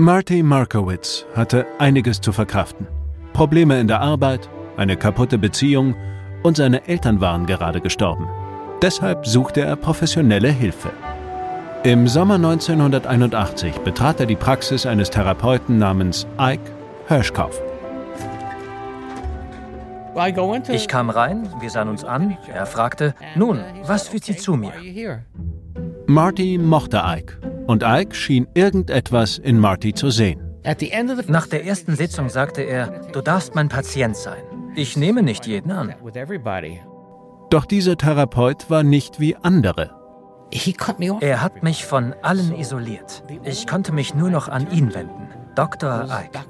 Marty Markowitz hatte einiges zu verkraften. Probleme in der Arbeit, eine kaputte Beziehung und seine Eltern waren gerade gestorben. Deshalb suchte er professionelle Hilfe. Im Sommer 1981 betrat er die Praxis eines Therapeuten namens Ike Hirschkopf. Ich kam rein, wir sahen uns an, er fragte, nun, was führt Sie zu mir? Marty mochte Ike und Ike schien irgendetwas in Marty zu sehen. Nach der ersten Sitzung sagte er, du darfst mein Patient sein. Ich nehme nicht jeden an. Doch dieser Therapeut war nicht wie andere. Er hat mich von allen isoliert. Ich konnte mich nur noch an ihn wenden. Dr. Ike.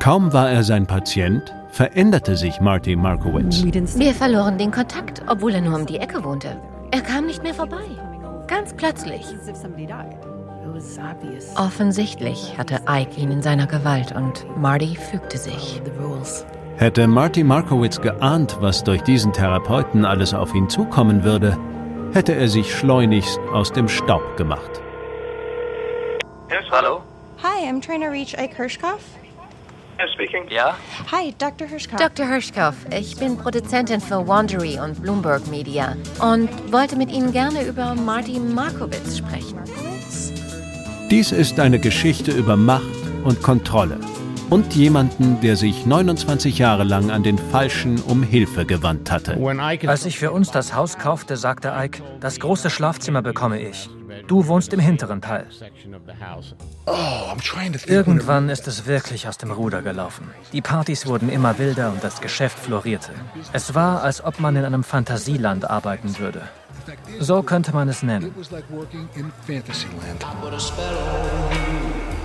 Kaum war er sein Patient, veränderte sich Marty Markowitz. Wir verloren den Kontakt, obwohl er nur um die Ecke wohnte. Er kam nicht mehr vorbei. Ganz plötzlich. Offensichtlich hatte Ike ihn in seiner Gewalt und Marty fügte sich. Hätte Marty Markowitz geahnt, was durch diesen Therapeuten alles auf ihn zukommen würde, hätte er sich schleunigst aus dem Staub gemacht. Hallo? Hi, I'm trying to reach Ike Hirschkopf. Ja? Hi, Dr. Hirschkopf. Dr. Hirschkopf, ich bin Produzentin für Wandery und Bloomberg Media und wollte mit Ihnen gerne über Marty Markowitz sprechen. Dies ist eine Geschichte über Macht und Kontrolle und jemanden, der sich 29 Jahre lang an den Falschen um Hilfe gewandt hatte. Als ich für uns das Haus kaufte, sagte Ike, das große Schlafzimmer bekomme ich. Du wohnst im hinteren Teil. Irgendwann ist es wirklich aus dem Ruder gelaufen. Die Partys wurden immer wilder und das Geschäft florierte. Es war, als ob man in einem Fantasieland arbeiten würde. So könnte man es nennen.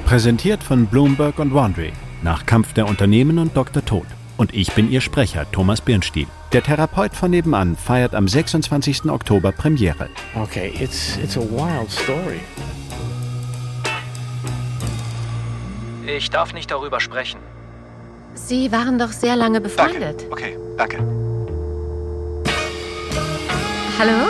Präsentiert von Bloomberg und Wandry nach Kampf der Unternehmen und Dr. Tod. Und ich bin Ihr Sprecher, Thomas Birnstiel. Der Therapeut von nebenan feiert am 26. Oktober Premiere. Okay, it's, it's a wild story. Ich darf nicht darüber sprechen. Sie waren doch sehr lange befreundet. Okay, danke. Hallo?